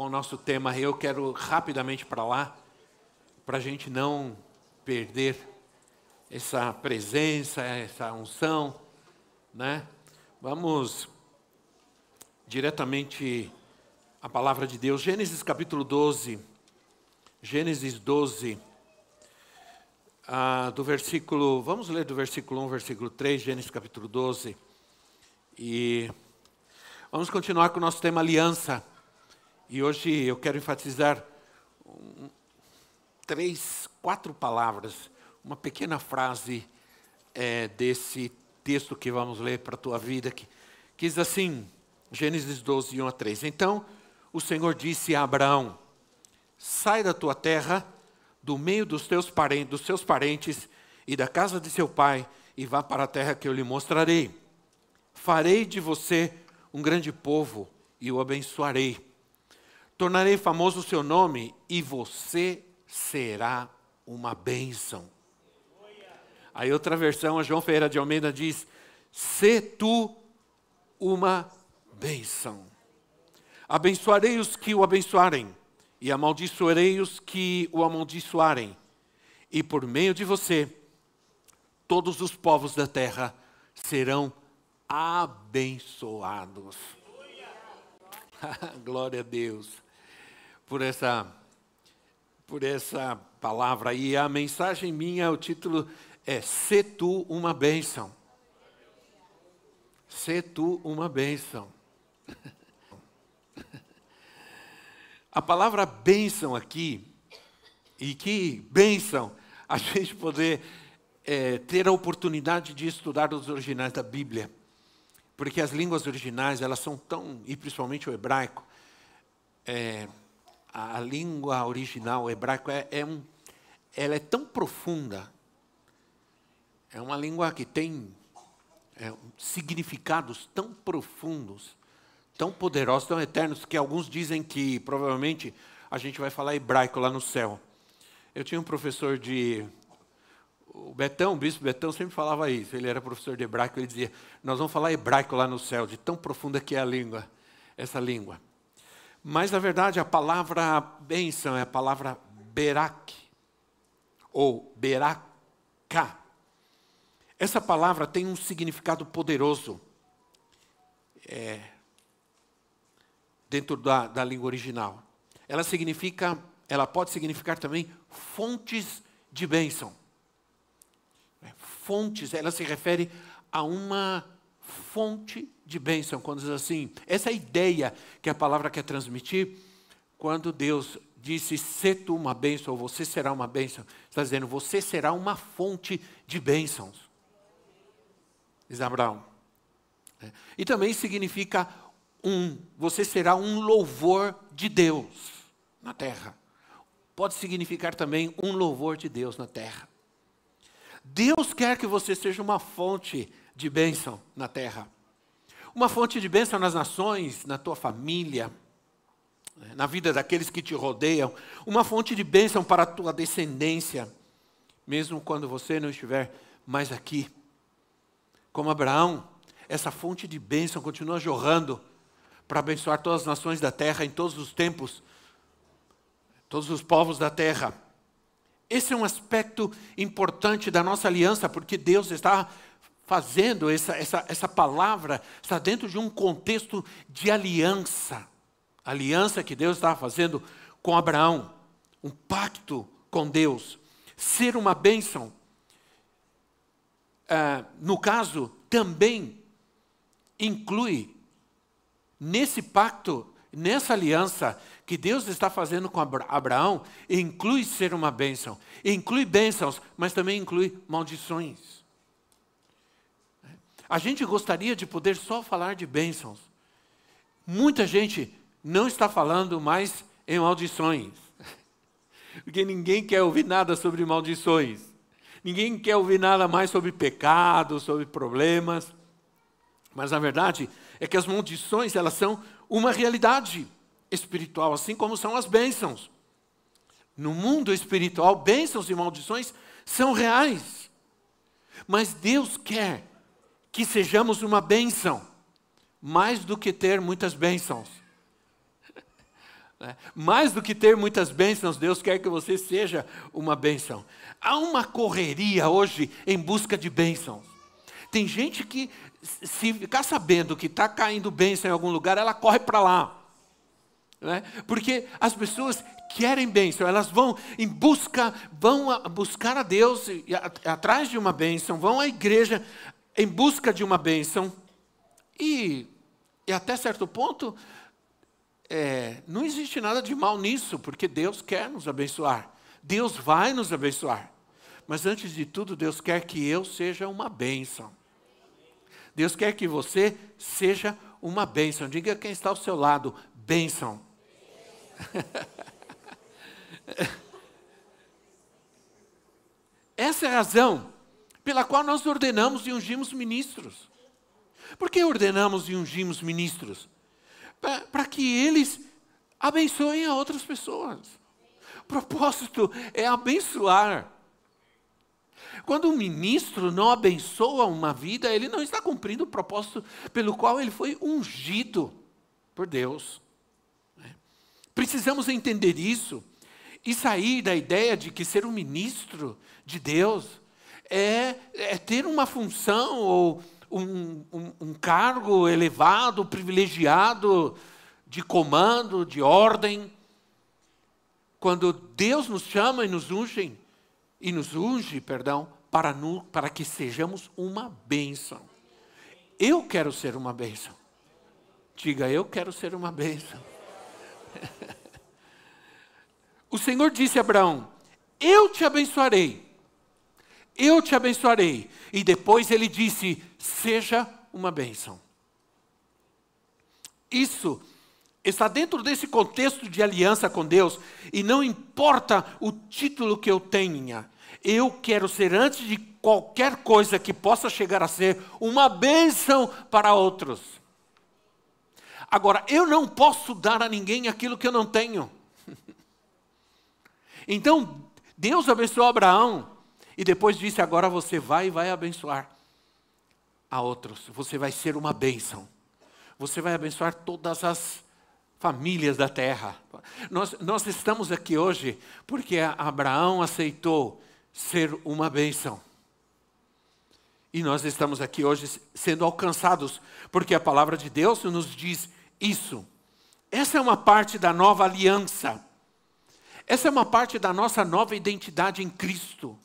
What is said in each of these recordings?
com o nosso tema. Eu quero rapidamente para lá, para a gente não perder essa presença, essa unção, né? Vamos diretamente à palavra de Deus. Gênesis capítulo 12. Gênesis 12. Ah, do versículo, vamos ler do versículo 1, versículo 3, Gênesis capítulo 12. E vamos continuar com o nosso tema aliança. E hoje eu quero enfatizar três, quatro palavras, uma pequena frase é, desse texto que vamos ler para a tua vida, que, que diz assim, Gênesis 12, 1 a 3. Então o Senhor disse a Abraão: Sai da tua terra, do meio dos teus parentes, dos seus parentes e da casa de seu pai, e vá para a terra que eu lhe mostrarei. Farei de você um grande povo e o abençoarei tornarei famoso o seu nome e você será uma bênção. Aí outra versão, a João Ferreira de Almeida diz: Se tu uma bênção. Abençoarei os que o abençoarem, e amaldiçoarei os que o amaldiçoarem. E por meio de você, todos os povos da terra serão abençoados. Glória a Deus por essa, por essa palavra. E a mensagem minha, o título é Se tu uma bênção. Se tu uma bênção. A palavra bênção aqui, e que bênção a gente poder é, ter a oportunidade de estudar os originais da Bíblia. Porque as línguas originais, elas são tão, e principalmente o hebraico, é, a, a língua original hebraico é, é, um, ela é tão profunda, é uma língua que tem é, significados tão profundos, tão poderosos, tão eternos, que alguns dizem que provavelmente a gente vai falar hebraico lá no céu. Eu tinha um professor de. O Betão, o bispo Betão, sempre falava isso. Ele era professor de hebraico, ele dizia: Nós vamos falar hebraico lá no céu, de tão profunda que é a língua, essa língua. Mas, na verdade, a palavra bênção é a palavra berak, ou beraka. Essa palavra tem um significado poderoso é, dentro da, da língua original. Ela significa, ela pode significar também fontes de bênção. É, fontes, ela se refere a uma fonte de bênção, quando diz assim, essa é ideia que a palavra quer transmitir, quando Deus disse, se tu uma bênção, você será uma bênção, está dizendo, você será uma fonte de bênçãos. Diz Abraão. É. E também significa um, você será um louvor de Deus na terra. Pode significar também um louvor de Deus na terra. Deus quer que você seja uma fonte de bênção na terra uma fonte de bênção nas nações, na tua família, na vida daqueles que te rodeiam, uma fonte de bênção para a tua descendência, mesmo quando você não estiver mais aqui. Como Abraão, essa fonte de bênção continua jorrando para abençoar todas as nações da terra em todos os tempos, todos os povos da terra. Esse é um aspecto importante da nossa aliança, porque Deus está fazendo, essa, essa, essa palavra está dentro de um contexto de aliança. Aliança que Deus estava fazendo com Abraão, um pacto com Deus. Ser uma bênção, uh, no caso, também inclui, nesse pacto, nessa aliança que Deus está fazendo com Abraão, inclui ser uma bênção. Inclui bênçãos, mas também inclui maldições. A gente gostaria de poder só falar de bênçãos. Muita gente não está falando mais em maldições. Porque ninguém quer ouvir nada sobre maldições. Ninguém quer ouvir nada mais sobre pecado, sobre problemas. Mas a verdade é que as maldições, elas são uma realidade espiritual, assim como são as bênçãos. No mundo espiritual, bênçãos e maldições são reais. Mas Deus quer que sejamos uma bênção, mais do que ter muitas bênçãos. Né? Mais do que ter muitas bênçãos, Deus quer que você seja uma bênção. Há uma correria hoje em busca de bênçãos. Tem gente que, se ficar sabendo que está caindo bênção em algum lugar, ela corre para lá. Né? Porque as pessoas querem bênção, elas vão em busca, vão a buscar a Deus atrás de uma bênção, vão à igreja em busca de uma bênção. E, e até certo ponto, é, não existe nada de mal nisso, porque Deus quer nos abençoar. Deus vai nos abençoar. Mas antes de tudo, Deus quer que eu seja uma bênção. Deus quer que você seja uma bênção. Diga quem está ao seu lado: bênção. Essa é a razão pela qual nós ordenamos e ungimos ministros. Por que ordenamos e ungimos ministros? para que eles abençoem a outras pessoas. O propósito é abençoar. Quando um ministro não abençoa uma vida, ele não está cumprindo o propósito pelo qual ele foi ungido por Deus. Precisamos entender isso e sair da ideia de que ser um ministro de Deus é, é ter uma função ou um, um, um cargo elevado, privilegiado de comando, de ordem. Quando Deus nos chama e nos unge, e nos unge, perdão, para, nu, para que sejamos uma bênção. Eu quero ser uma bênção. Diga, eu quero ser uma bênção. o Senhor disse a Abraão: Eu te abençoarei. Eu te abençoarei. E depois ele disse: seja uma bênção. Isso está dentro desse contexto de aliança com Deus, e não importa o título que eu tenha, eu quero ser, antes de qualquer coisa que possa chegar a ser, uma bênção para outros. Agora, eu não posso dar a ninguém aquilo que eu não tenho. Então, Deus abençoou Abraão, e depois disse: agora você vai e vai abençoar a outros. Você vai ser uma bênção. Você vai abençoar todas as famílias da terra. Nós, nós estamos aqui hoje porque Abraão aceitou ser uma bênção. E nós estamos aqui hoje sendo alcançados, porque a palavra de Deus nos diz isso. Essa é uma parte da nova aliança. Essa é uma parte da nossa nova identidade em Cristo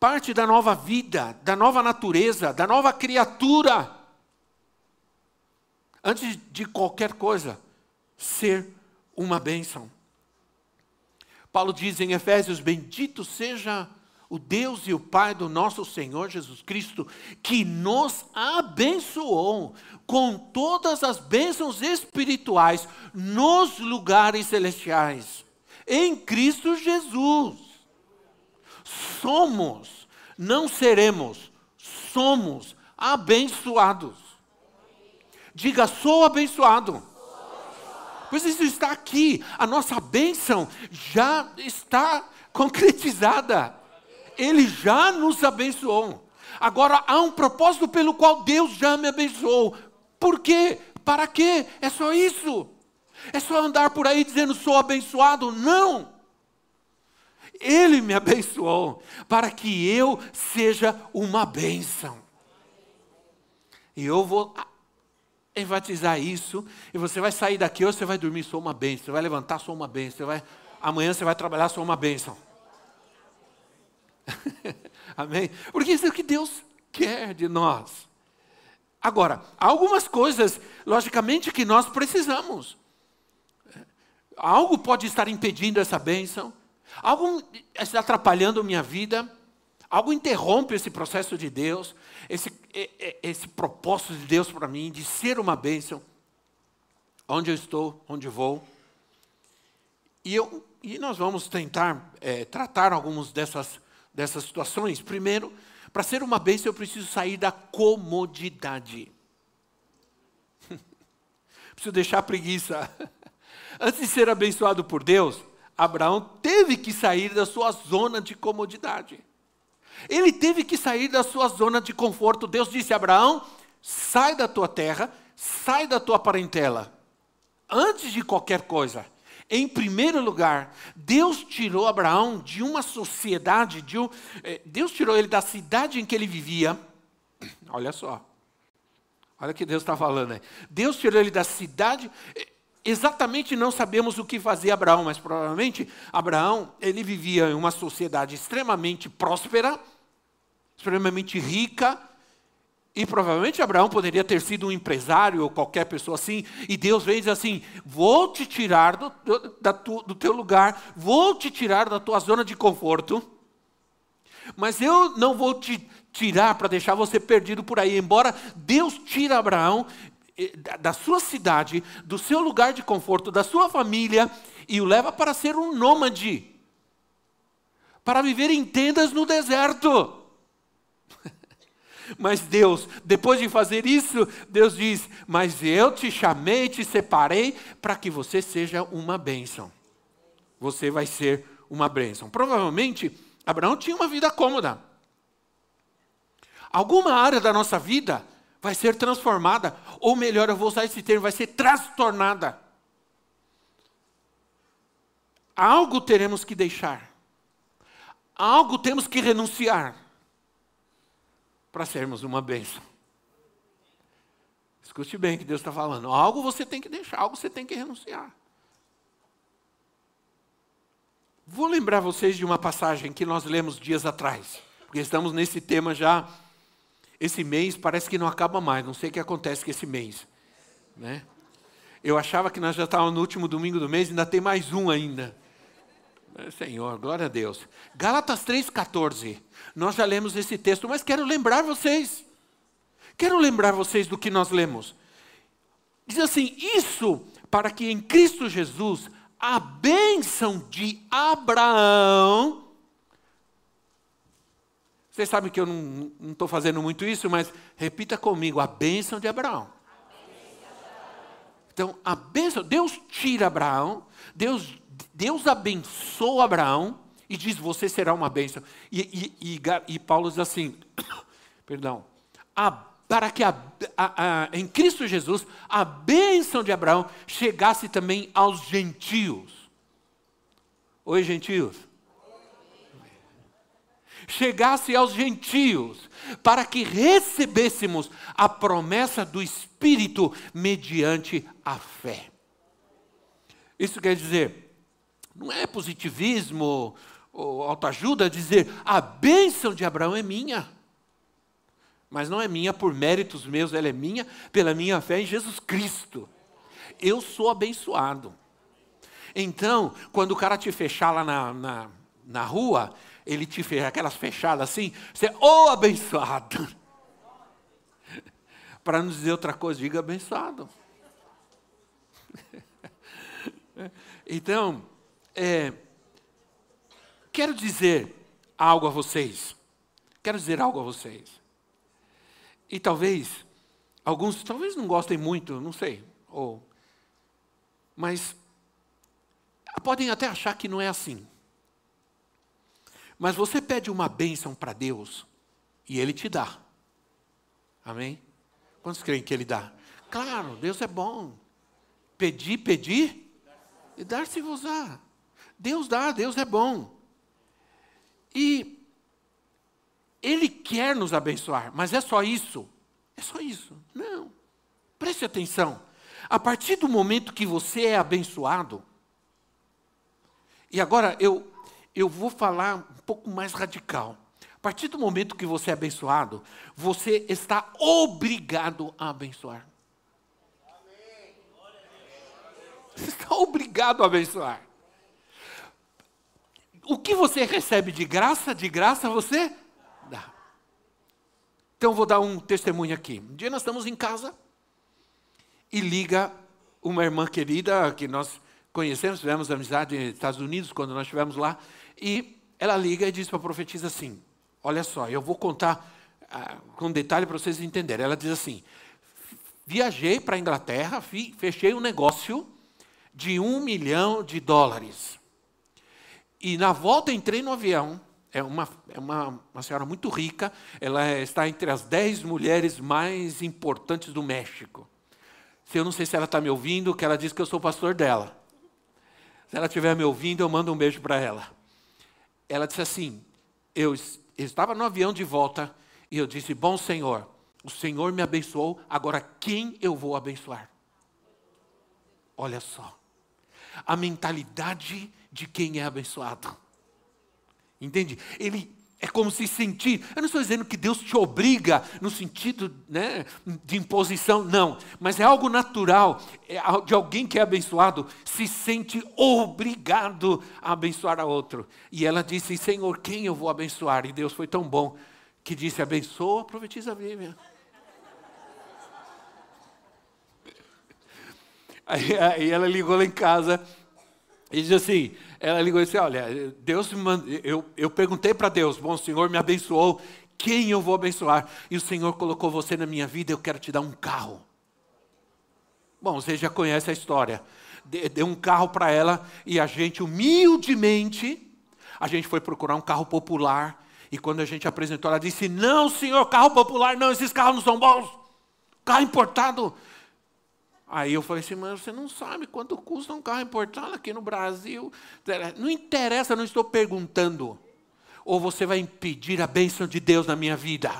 parte da nova vida, da nova natureza, da nova criatura. Antes de qualquer coisa, ser uma bênção. Paulo diz em Efésios: Bendito seja o Deus e o Pai do nosso Senhor Jesus Cristo, que nos abençoou com todas as bênçãos espirituais nos lugares celestiais, em Cristo Jesus somos, não seremos, somos abençoados. Diga, sou abençoado. Pois isso está aqui, a nossa bênção já está concretizada. Ele já nos abençoou. Agora há um propósito pelo qual Deus já me abençoou. Por quê? Para quê? É só isso. É só andar por aí dizendo sou abençoado? Não. Ele me abençoou para que eu seja uma bênção. E eu vou enfatizar isso, e você vai sair daqui, ou você vai dormir, sou uma bênção, você vai levantar, sou uma bênção, você vai, amanhã você vai trabalhar, sou uma bênção. Amém? Porque isso é o que Deus quer de nós. Agora, há algumas coisas, logicamente, que nós precisamos. Algo pode estar impedindo essa bênção, Algo está atrapalhando minha vida? Algo interrompe esse processo de Deus, esse, esse propósito de Deus para mim, de ser uma bênção, onde eu estou, onde vou. E, eu, e nós vamos tentar é, tratar algumas dessas, dessas situações. Primeiro, para ser uma bênção, eu preciso sair da comodidade. preciso deixar a preguiça. Antes de ser abençoado por Deus, Abraão teve que sair da sua zona de comodidade. Ele teve que sair da sua zona de conforto. Deus disse a Abraão: sai da tua terra, sai da tua parentela. Antes de qualquer coisa, em primeiro lugar, Deus tirou Abraão de uma sociedade, de um, eh, Deus tirou ele da cidade em que ele vivia. Olha só, olha o que Deus está falando aí. Deus tirou ele da cidade. Exatamente não sabemos o que fazia Abraão, mas provavelmente Abraão ele vivia em uma sociedade extremamente próspera, extremamente rica, e provavelmente Abraão poderia ter sido um empresário ou qualquer pessoa assim, e Deus veio e diz assim: Vou te tirar do, do, do teu lugar, vou te tirar da tua zona de conforto, mas eu não vou te tirar para deixar você perdido por aí. Embora Deus tire Abraão da sua cidade, do seu lugar de conforto, da sua família, e o leva para ser um nômade, para viver em tendas no deserto. Mas Deus, depois de fazer isso, Deus diz: Mas eu te chamei, te separei para que você seja uma bênção. Você vai ser uma bênção. Provavelmente, Abraão tinha uma vida cômoda. Alguma área da nossa vida vai ser transformada, ou melhor, eu vou usar esse termo, vai ser transtornada. Algo teremos que deixar, algo temos que renunciar para sermos uma bênção. Escute bem o que Deus está falando. Algo você tem que deixar, algo você tem que renunciar. Vou lembrar vocês de uma passagem que nós lemos dias atrás, porque estamos nesse tema já. Esse mês parece que não acaba mais, não sei o que acontece com esse mês. Né? Eu achava que nós já estávamos no último domingo do mês, ainda tem mais um ainda. Senhor, glória a Deus. Gálatas 3,14. Nós já lemos esse texto, mas quero lembrar vocês. Quero lembrar vocês do que nós lemos. Diz assim: Isso para que em Cristo Jesus a bênção de Abraão. Vocês sabem que eu não estou fazendo muito isso, mas repita comigo: a bênção de Abraão. Então, a bênção, Deus tira Abraão, Deus Deus abençoa Abraão e diz: Você será uma bênção. E, e, e, e Paulo diz assim: Perdão. A, para que a, a, em Cristo Jesus a bênção de Abraão chegasse também aos gentios. Oi, gentios. Chegasse aos gentios, para que recebêssemos a promessa do Espírito mediante a fé. Isso quer dizer, não é positivismo ou autoajuda dizer a bênção de Abraão é minha. Mas não é minha por méritos meus, ela é minha pela minha fé em Jesus Cristo. Eu sou abençoado. Então, quando o cara te fechar lá na, na, na rua, ele te fez aquelas fechadas assim, você é oh, abençoado. Para não dizer outra coisa, diga abençoado. então, é, quero dizer algo a vocês. Quero dizer algo a vocês. E talvez, alguns talvez não gostem muito, não sei. Ou, mas podem até achar que não é assim. Mas você pede uma bênção para Deus e Ele te dá. Amém? Quantos creem que Ele dá? Claro, Deus é bom. Pedir, pedir e dar-se-vos-á. Deus dá, Deus é bom. E Ele quer nos abençoar, mas é só isso? É só isso? Não. Preste atenção. A partir do momento que você é abençoado, e agora eu, eu vou falar um pouco mais radical. A partir do momento que você é abençoado, você está obrigado a abençoar. Você está obrigado a abençoar o que você recebe de graça, de graça você dá. Então vou dar um testemunho aqui. Um dia nós estamos em casa e liga uma irmã querida que nós conhecemos, tivemos amizade nos Estados Unidos quando nós estivemos lá, e ela liga e diz para a profetisa assim: Olha só, eu vou contar ah, com detalhe para vocês entenderem. Ela diz assim: Viajei para a Inglaterra, fechei um negócio de um milhão de dólares. E na volta entrei no avião. É uma, é uma, uma senhora muito rica, ela está entre as dez mulheres mais importantes do México. Eu não sei se ela está me ouvindo, que ela diz que eu sou pastor dela. Se ela estiver me ouvindo, eu mando um beijo para ela. Ela disse assim: eu, estava no avião de volta e eu disse: Bom Senhor, o Senhor me abençoou, agora quem eu vou abençoar? Olha só, a mentalidade de quem é abençoado. Entende? Ele é como se sentir. Eu não estou dizendo que Deus te obriga no sentido né, de imposição, não. Mas é algo natural é de alguém que é abençoado se sente obrigado a abençoar a outro. E ela disse: Senhor, quem eu vou abençoar? E Deus foi tão bom que disse: Abençoa, profetiza a Bíblia. Aí, aí ela ligou lá em casa e disse assim: ela ligou e disse: Olha, Deus me manda, eu, eu perguntei para Deus, bom, o Senhor me abençoou, quem eu vou abençoar? E o Senhor colocou você na minha vida, eu quero te dar um carro. Bom, você já conhece a história. Deu um carro para ela e a gente, humildemente, a gente foi procurar um carro popular. E quando a gente apresentou, ela disse: Não, senhor, carro popular, não, esses carros não são bons. Carro importado. Aí eu falei assim, mas você não sabe quanto custa um carro importado aqui no Brasil. Não interessa, não estou perguntando. Ou você vai impedir a bênção de Deus na minha vida.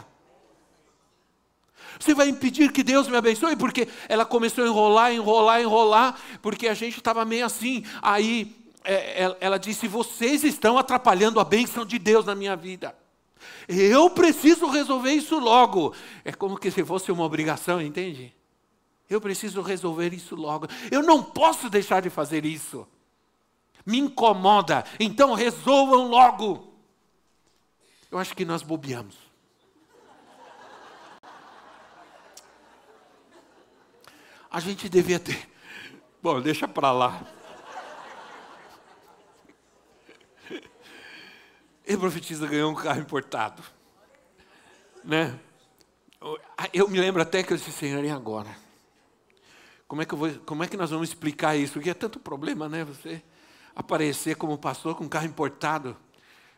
Você vai impedir que Deus me abençoe? Porque ela começou a enrolar, enrolar, enrolar, porque a gente estava meio assim. Aí é, ela disse: Vocês estão atrapalhando a bênção de Deus na minha vida. Eu preciso resolver isso logo. É como que se fosse uma obrigação, entende? Eu preciso resolver isso logo. Eu não posso deixar de fazer isso. Me incomoda. Então resolvam logo. Eu acho que nós bobeamos. A gente devia ter. Bom, deixa para lá. E profetiza ganhou um carro importado. Né? Eu me lembro até que eu disse, Senhor, e agora? Como é que, vou, como é que nós vamos explicar isso? Porque é tanto problema, né? Você aparecer como pastor com carro importado.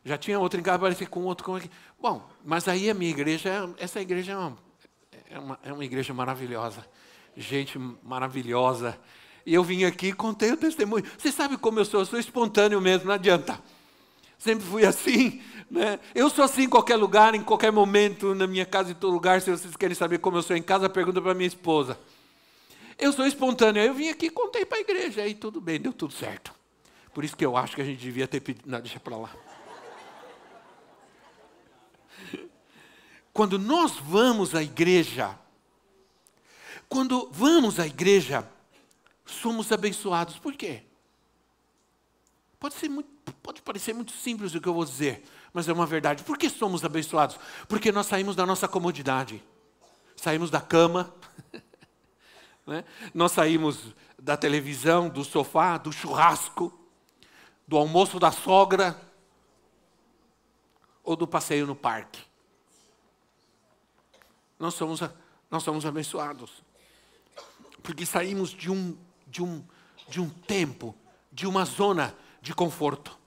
Já tinha outro em casa, aparecer com outro. É. Bom, mas aí a minha igreja, essa igreja é uma, é uma, é uma igreja maravilhosa. Gente maravilhosa. E eu vim aqui e contei o testemunho. Você sabe como eu sou? Eu sou espontâneo mesmo, não adianta. Sempre fui assim. Né? Eu sou assim em qualquer lugar, em qualquer momento, na minha casa, em todo lugar. Se vocês querem saber como eu sou em casa, pergunta para minha esposa. Eu sou espontâneo. Eu vim aqui e contei para a igreja. Aí tudo bem, deu tudo certo. Por isso que eu acho que a gente devia ter pedido. Não, deixa para lá. Quando nós vamos à igreja, quando vamos à igreja, somos abençoados. Por quê? Pode, ser muito, pode parecer muito simples o que eu vou dizer, mas é uma verdade. Por que somos abençoados? Porque nós saímos da nossa comodidade. Saímos da cama, Né? Nós saímos da televisão, do sofá, do churrasco, do almoço da sogra ou do passeio no parque. Nós somos, nós somos abençoados. Porque saímos de um, de, um, de um tempo, de uma zona de conforto.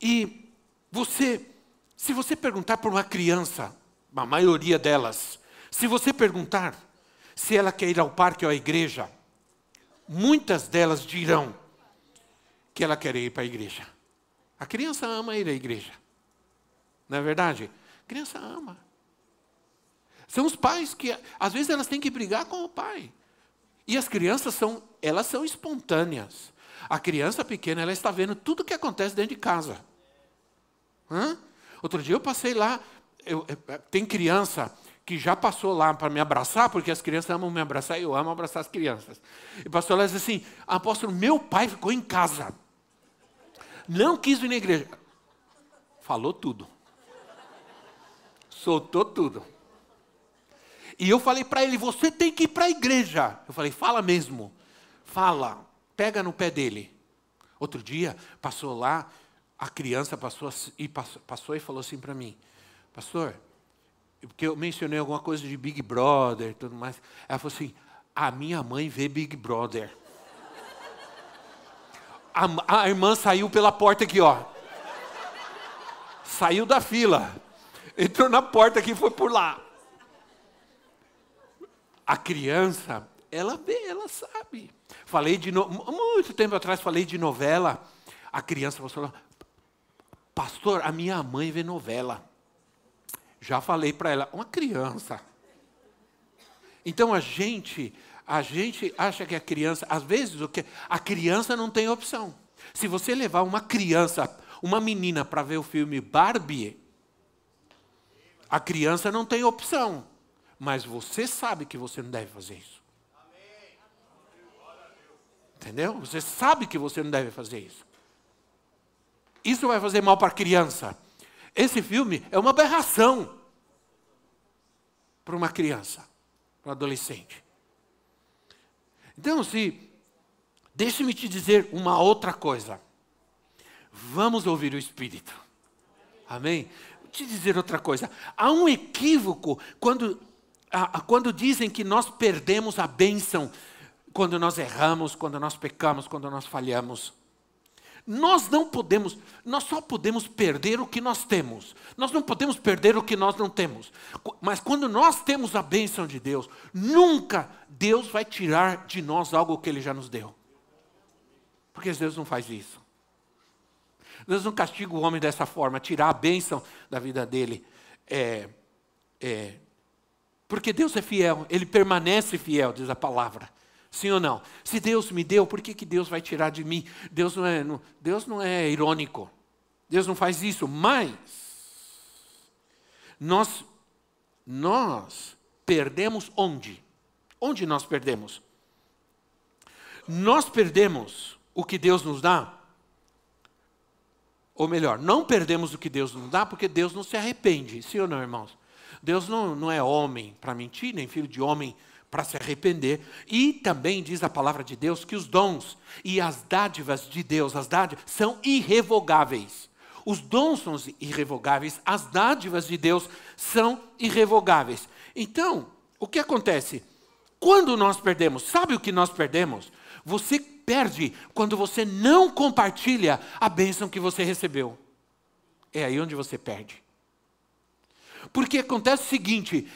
E você, se você perguntar para uma criança, a maioria delas, se você perguntar, se ela quer ir ao parque ou à igreja, muitas delas dirão que ela quer ir para a igreja. A criança ama ir à igreja. Não é verdade? A criança ama. São os pais que, às vezes, elas têm que brigar com o pai. E as crianças são, elas são espontâneas. A criança pequena, ela está vendo tudo o que acontece dentro de casa. Hã? Outro dia eu passei lá, eu, eu, tem criança que já passou lá para me abraçar, porque as crianças amam me abraçar e eu amo abraçar as crianças. E passou lá e disse assim: Apóstolo, meu pai ficou em casa. Não quis vir na igreja. Falou tudo. Soltou tudo. E eu falei para ele: Você tem que ir para a igreja. Eu falei: Fala mesmo. Fala. pega no pé dele. Outro dia, passou lá, a criança passou e, passou, passou e falou assim para mim, pastor, porque eu mencionei alguma coisa de Big Brother e tudo mais. Ela falou assim, a minha mãe vê Big Brother. A, a irmã saiu pela porta aqui, ó. Saiu da fila. Entrou na porta aqui e foi por lá. A criança, ela vê, ela sabe. Falei de no... muito tempo atrás falei de novela. A criança falou: "Pastor, a minha mãe vê novela". Já falei para ela, uma criança. Então a gente, a gente acha que a criança, às vezes o que a criança não tem opção. Se você levar uma criança, uma menina para ver o filme Barbie, a criança não tem opção, mas você sabe que você não deve fazer isso. Entendeu? Você sabe que você não deve fazer isso. Isso vai fazer mal para a criança. Esse filme é uma aberração para uma criança, para um adolescente. Então, se deixe-me te dizer uma outra coisa. Vamos ouvir o Espírito. Amém? Vou te dizer outra coisa. Há um equívoco quando, quando dizem que nós perdemos a bênção quando nós erramos, quando nós pecamos, quando nós falhamos. Nós não podemos, nós só podemos perder o que nós temos. Nós não podemos perder o que nós não temos. Mas quando nós temos a bênção de Deus, nunca Deus vai tirar de nós algo que Ele já nos deu. Porque Deus não faz isso. Deus não castiga o homem dessa forma, tirar a bênção da vida dele. É, é, porque Deus é fiel, Ele permanece fiel, diz a palavra. Sim ou não? Se Deus me deu, por que, que Deus vai tirar de mim? Deus não, é, não, Deus não é irônico. Deus não faz isso. Mas nós, nós perdemos onde? Onde nós perdemos? Nós perdemos o que Deus nos dá. Ou melhor, não perdemos o que Deus nos dá porque Deus não se arrepende. Sim ou não, irmãos? Deus não, não é homem para mentir, nem filho de homem para se arrepender. E também diz a palavra de Deus que os dons e as dádivas de Deus, as dádivas, são irrevogáveis. Os dons são irrevogáveis, as dádivas de Deus são irrevogáveis. Então, o que acontece? Quando nós perdemos, sabe o que nós perdemos? Você perde quando você não compartilha a bênção que você recebeu. É aí onde você perde. Porque acontece o seguinte: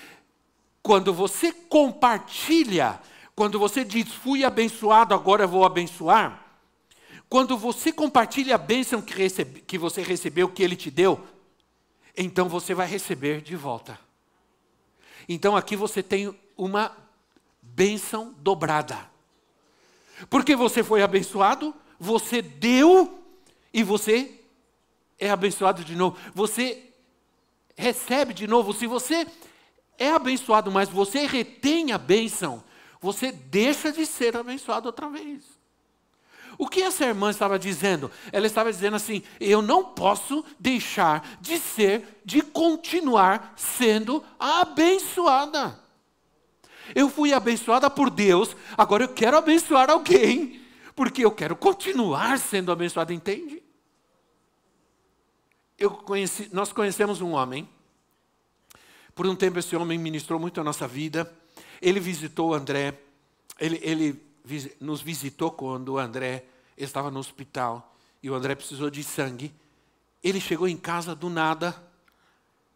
quando você compartilha, quando você diz, fui abençoado, agora vou abençoar. Quando você compartilha a bênção que, recebe, que você recebeu, que ele te deu, então você vai receber de volta. Então aqui você tem uma bênção dobrada. Porque você foi abençoado, você deu e você é abençoado de novo. Você recebe de novo. Se você é abençoado, mas você retém a bênção, você deixa de ser abençoado outra vez. O que essa irmã estava dizendo? Ela estava dizendo assim: eu não posso deixar de ser, de continuar sendo abençoada. Eu fui abençoada por Deus, agora eu quero abençoar alguém, porque eu quero continuar sendo abençoada, entende? Conheci, nós conhecemos um homem por um tempo, esse homem ministrou muito a nossa vida. Ele visitou André, ele, ele nos visitou quando o André estava no hospital e o André precisou de sangue. Ele chegou em casa do nada,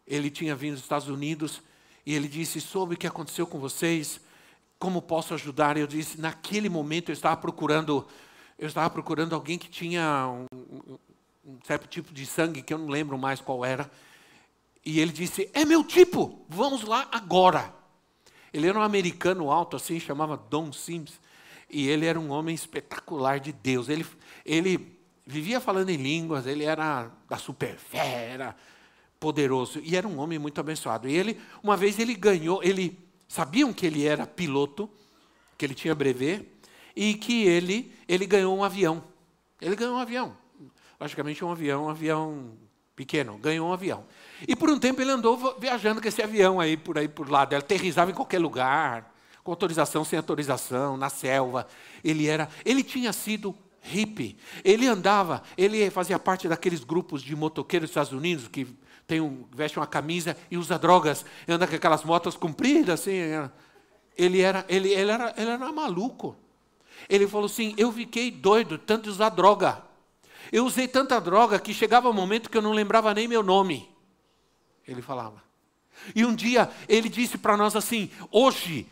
ele tinha vindo dos Estados Unidos e ele disse: Soube o que aconteceu com vocês, como posso ajudar? Eu disse: Naquele momento eu estava procurando, eu estava procurando alguém que tinha um, um certo tipo de sangue que eu não lembro mais qual era. E ele disse: É meu tipo, vamos lá agora. Ele era um americano alto assim, chamava Don Sims. E ele era um homem espetacular de Deus. Ele, ele vivia falando em línguas, ele era da super fé, era poderoso. E era um homem muito abençoado. E ele, uma vez ele ganhou, ele sabiam que ele era piloto, que ele tinha brevet, e que ele, ele ganhou um avião. Ele ganhou um avião. Logicamente um avião, um avião pequeno, ganhou um avião. E por um tempo ele andou viajando com esse avião aí, por aí por lá, ele aterrizava em qualquer lugar, com autorização, sem autorização, na selva. Ele era, ele tinha sido hippie. Ele andava, ele fazia parte daqueles grupos de motoqueiros dos Estados Unidos que tem um, veste uma camisa e usa drogas, anda com aquelas motos compridas assim. Ele era, ele, ele era, ele era maluco. Ele falou assim: eu fiquei doido tanto de usar droga. Eu usei tanta droga que chegava um momento que eu não lembrava nem meu nome. Ele falava. E um dia ele disse para nós assim: hoje,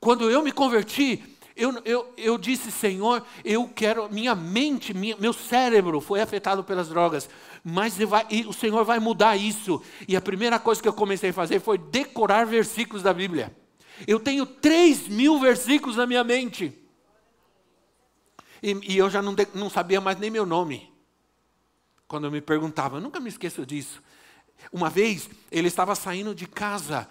quando eu me converti, eu, eu, eu disse, Senhor, eu quero, minha mente, minha, meu cérebro foi afetado pelas drogas, mas vai, o Senhor vai mudar isso. E a primeira coisa que eu comecei a fazer foi decorar versículos da Bíblia. Eu tenho 3 mil versículos na minha mente. E, e eu já não, de, não sabia mais nem meu nome. Quando eu me perguntava, eu nunca me esqueço disso. Uma vez, ele estava saindo de casa,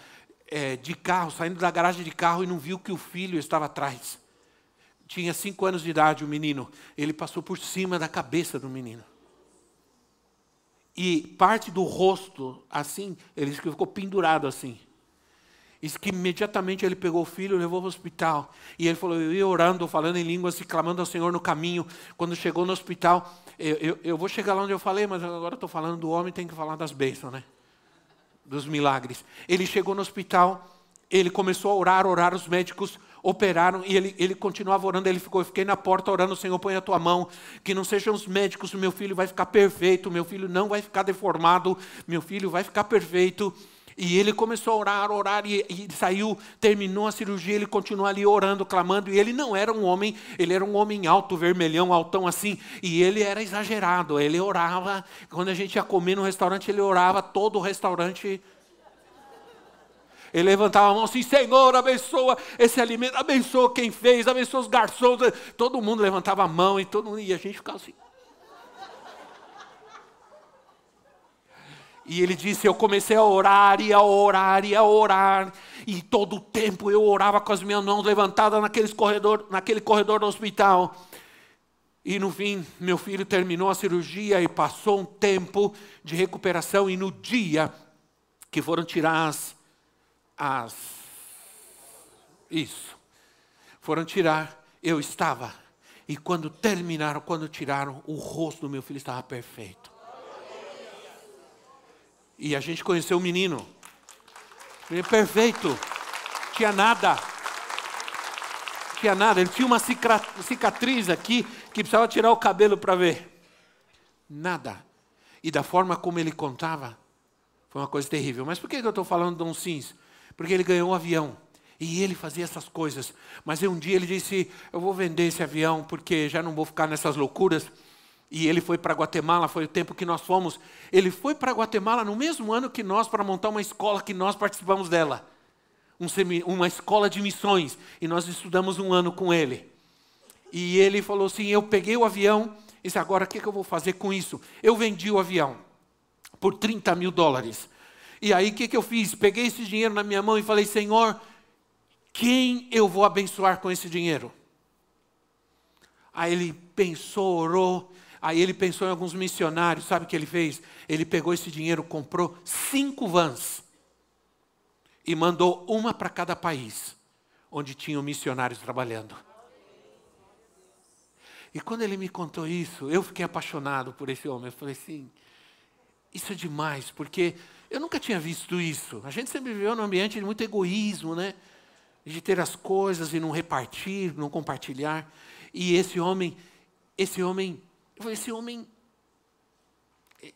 é, de carro, saindo da garagem de carro e não viu que o filho estava atrás. Tinha cinco anos de idade o menino. Ele passou por cima da cabeça do menino. E parte do rosto, assim, ele ficou pendurado assim. Diz que imediatamente ele pegou o filho, levou para o hospital. E ele falou: Eu ia orando, falando em línguas e clamando ao Senhor no caminho. Quando chegou no hospital, eu, eu, eu vou chegar lá onde eu falei, mas agora estou falando do homem, tem que falar das bênçãos, né? Dos milagres. Ele chegou no hospital, ele começou a orar, orar, os médicos operaram e ele, ele continuava orando. Ele ficou, eu fiquei na porta orando, Senhor, põe a tua mão, que não sejam os médicos, meu filho vai ficar perfeito, meu filho não vai ficar deformado, meu filho vai ficar perfeito. E ele começou a orar, orar, e, e, saiu, terminou a cirurgia, ele continuou ali orando, clamando, e ele não era um homem, ele era um homem alto, vermelhão, altão assim, e ele era exagerado, ele orava, quando a gente ia comer no restaurante, ele orava, todo o restaurante ele levantava a mão assim: Senhor, abençoa esse alimento, abençoa quem fez, abençoa os garçons. Todo mundo levantava a mão e, todo mundo, e a gente ficava assim. E ele disse: Eu comecei a orar e a orar e a orar. E todo o tempo eu orava com as minhas mãos levantadas naquele corredor, naquele corredor do hospital. E no fim, meu filho terminou a cirurgia e passou um tempo de recuperação. E no dia que foram tirar as, as isso. Foram tirar, eu estava. E quando terminaram, quando tiraram, o rosto do meu filho estava perfeito. E a gente conheceu o menino. Ele é perfeito. Tinha nada. Tinha nada. Ele tinha uma cicatriz aqui que precisava tirar o cabelo para ver. Nada. E da forma como ele contava, foi uma coisa terrível. Mas por que eu estou falando de um Sims? porque ele ganhou um avião. E ele fazia essas coisas. Mas um dia ele disse: Eu vou vender esse avião porque já não vou ficar nessas loucuras. E ele foi para Guatemala, foi o tempo que nós fomos. Ele foi para Guatemala no mesmo ano que nós para montar uma escola que nós participamos dela. Um semi, uma escola de missões. E nós estudamos um ano com ele. E ele falou assim: Eu peguei o avião e disse: Agora o que, que eu vou fazer com isso? Eu vendi o avião por 30 mil dólares. E aí o que, que eu fiz? Peguei esse dinheiro na minha mão e falei: Senhor, quem eu vou abençoar com esse dinheiro? Aí ele pensou, orou. Aí ele pensou em alguns missionários. Sabe o que ele fez? Ele pegou esse dinheiro, comprou cinco vans e mandou uma para cada país onde tinham missionários trabalhando. E quando ele me contou isso, eu fiquei apaixonado por esse homem. Eu falei assim: isso é demais, porque eu nunca tinha visto isso. A gente sempre viveu num ambiente de muito egoísmo, né? De ter as coisas e não repartir, não compartilhar. E esse homem, esse homem, esse homem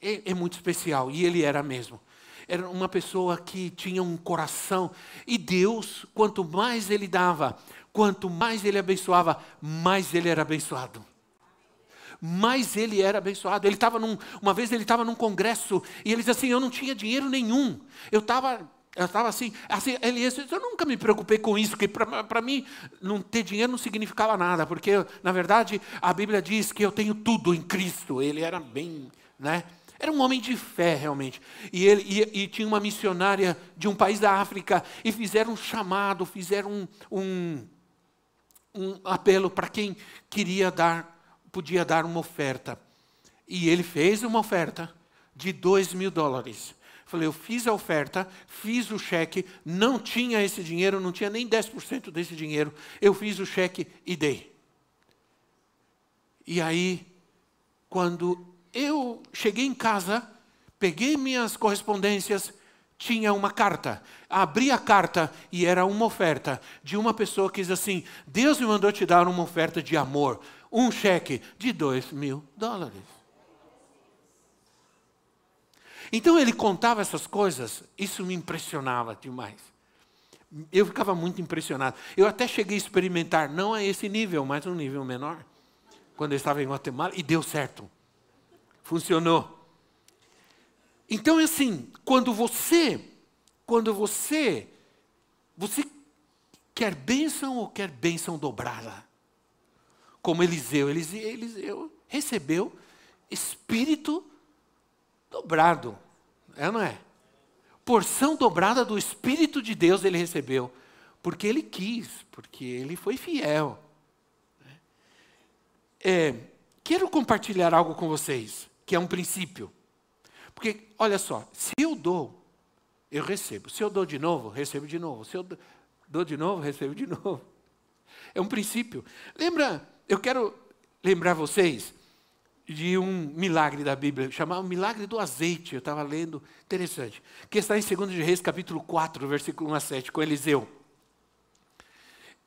é, é muito especial. E ele era mesmo. Era uma pessoa que tinha um coração. E Deus, quanto mais ele dava, quanto mais ele abençoava, mais ele era abençoado mais ele era abençoado. Ele estava uma vez ele estava num congresso e ele disse assim: Eu não tinha dinheiro nenhum. Eu estava eu estava assim, assim, ele disse, eu nunca me preocupei com isso, que para mim não ter dinheiro não significava nada, porque na verdade a Bíblia diz que eu tenho tudo em Cristo. Ele era bem, né? Era um homem de fé realmente. E ele e, e tinha uma missionária de um país da África e fizeram um chamado, fizeram um, um, um apelo para quem queria dar podia dar uma oferta. E ele fez uma oferta de dois mil dólares. Falei, eu fiz a oferta, fiz o cheque, não tinha esse dinheiro, não tinha nem 10% desse dinheiro. Eu fiz o cheque e dei. E aí, quando eu cheguei em casa, peguei minhas correspondências, tinha uma carta. Abri a carta e era uma oferta de uma pessoa que diz assim: Deus me mandou te dar uma oferta de amor, um cheque de dois mil dólares. Então ele contava essas coisas, isso me impressionava demais. Eu ficava muito impressionado. Eu até cheguei a experimentar, não a esse nível, mas um nível menor, quando eu estava em Guatemala, e deu certo. Funcionou. Então é assim, quando você, quando você, você quer bênção ou quer bênção dobrada? Como Eliseu, Eliseu, Eliseu recebeu espírito dobrado, é ou não é? Porção dobrada do Espírito de Deus ele recebeu, porque ele quis, porque ele foi fiel. É, quero compartilhar algo com vocês, que é um princípio. Porque, olha só, se eu dou, eu recebo. Se eu dou de novo, recebo de novo. Se eu dou de novo, recebo de novo. É um princípio. Lembra, eu quero lembrar vocês de um milagre da Bíblia, chamado milagre do azeite, eu estava lendo, interessante, que está em 2 de Reis, capítulo 4, versículo 1 a 7, com Eliseu.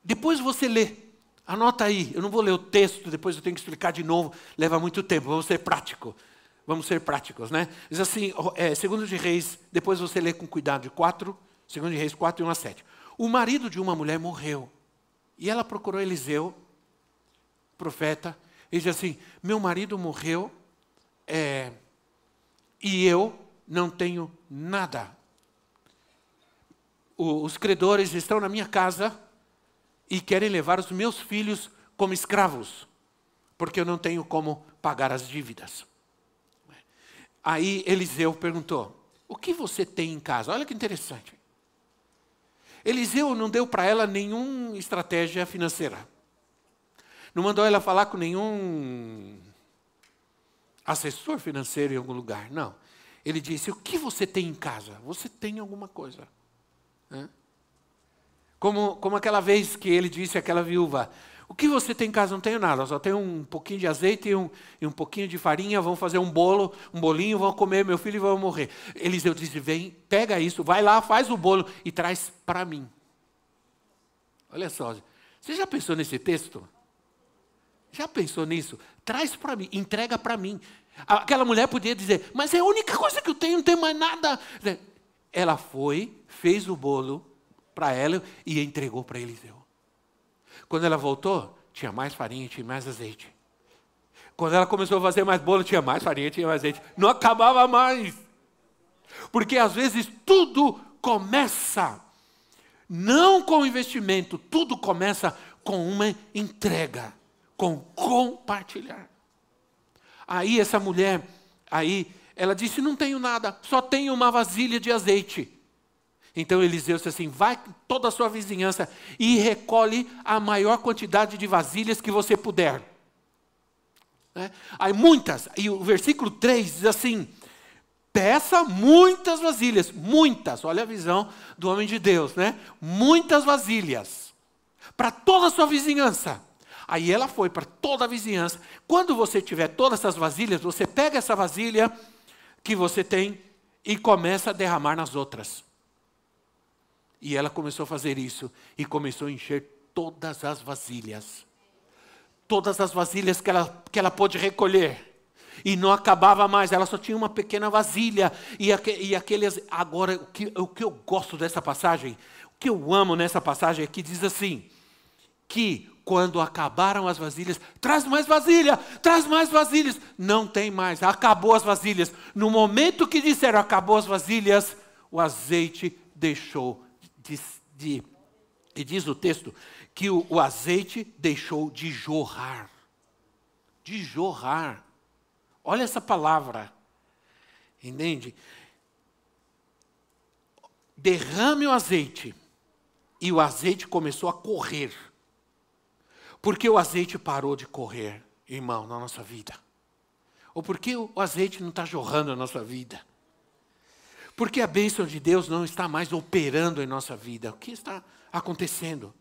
Depois você lê, anota aí, eu não vou ler o texto, depois eu tenho que explicar de novo, leva muito tempo, vamos ser prático, vamos ser práticos, né? Diz assim, é, 2 de Reis, depois você lê com cuidado, de 4, 2 de Reis 4 e 1 a 7. O marido de uma mulher morreu, e ela procurou Eliseu, profeta, ele diz assim: meu marido morreu é, e eu não tenho nada. O, os credores estão na minha casa e querem levar os meus filhos como escravos, porque eu não tenho como pagar as dívidas. Aí Eliseu perguntou: O que você tem em casa? Olha que interessante. Eliseu não deu para ela nenhuma estratégia financeira. Não mandou ela falar com nenhum assessor financeiro em algum lugar. Não. Ele disse: O que você tem em casa? Você tem alguma coisa. Como, como aquela vez que ele disse àquela viúva: O que você tem em casa? Não tenho nada, só tenho um pouquinho de azeite e um, e um pouquinho de farinha. Vamos fazer um bolo, um bolinho, vão comer, meu filho e vão morrer. Eliseu disse: Vem, pega isso, vai lá, faz o bolo e traz para mim. Olha só, você já pensou nesse texto? Já pensou nisso? Traz para mim, entrega para mim. Aquela mulher podia dizer, mas é a única coisa que eu tenho, não tenho mais nada. Ela foi, fez o bolo para ela e entregou para Eliseu. Quando ela voltou, tinha mais farinha, tinha mais azeite. Quando ela começou a fazer mais bolo, tinha mais farinha, tinha mais azeite. Não acabava mais. Porque às vezes tudo começa não com investimento, tudo começa com uma entrega com compartilhar. Aí essa mulher, aí ela disse: Não tenho nada, só tenho uma vasilha de azeite. Então Eliseu disse assim: Vai toda a sua vizinhança e recolhe a maior quantidade de vasilhas que você puder. Né? Aí muitas, e o versículo 3 diz assim: Peça muitas vasilhas, muitas, olha a visão do homem de Deus, né? Muitas vasilhas, para toda a sua vizinhança. Aí ela foi para toda a vizinhança. Quando você tiver todas essas vasilhas, você pega essa vasilha que você tem e começa a derramar nas outras. E ela começou a fazer isso e começou a encher todas as vasilhas. Todas as vasilhas que ela, que ela pôde recolher. E não acabava mais, ela só tinha uma pequena vasilha. E, e aqueles. Agora, o que, o que eu gosto dessa passagem, o que eu amo nessa passagem é que diz assim: que quando acabaram as vasilhas, traz mais vasilha, traz mais vasilhas. Não tem mais, acabou as vasilhas. No momento que disseram acabou as vasilhas, o azeite deixou de. de e diz o texto que o, o azeite deixou de jorrar. De jorrar. Olha essa palavra. Entende? Derrame o azeite. E o azeite começou a correr. Por que o azeite parou de correr, irmão, na nossa vida? Ou por que o azeite não está jorrando na nossa vida? Porque a bênção de Deus não está mais operando em nossa vida. O que está acontecendo?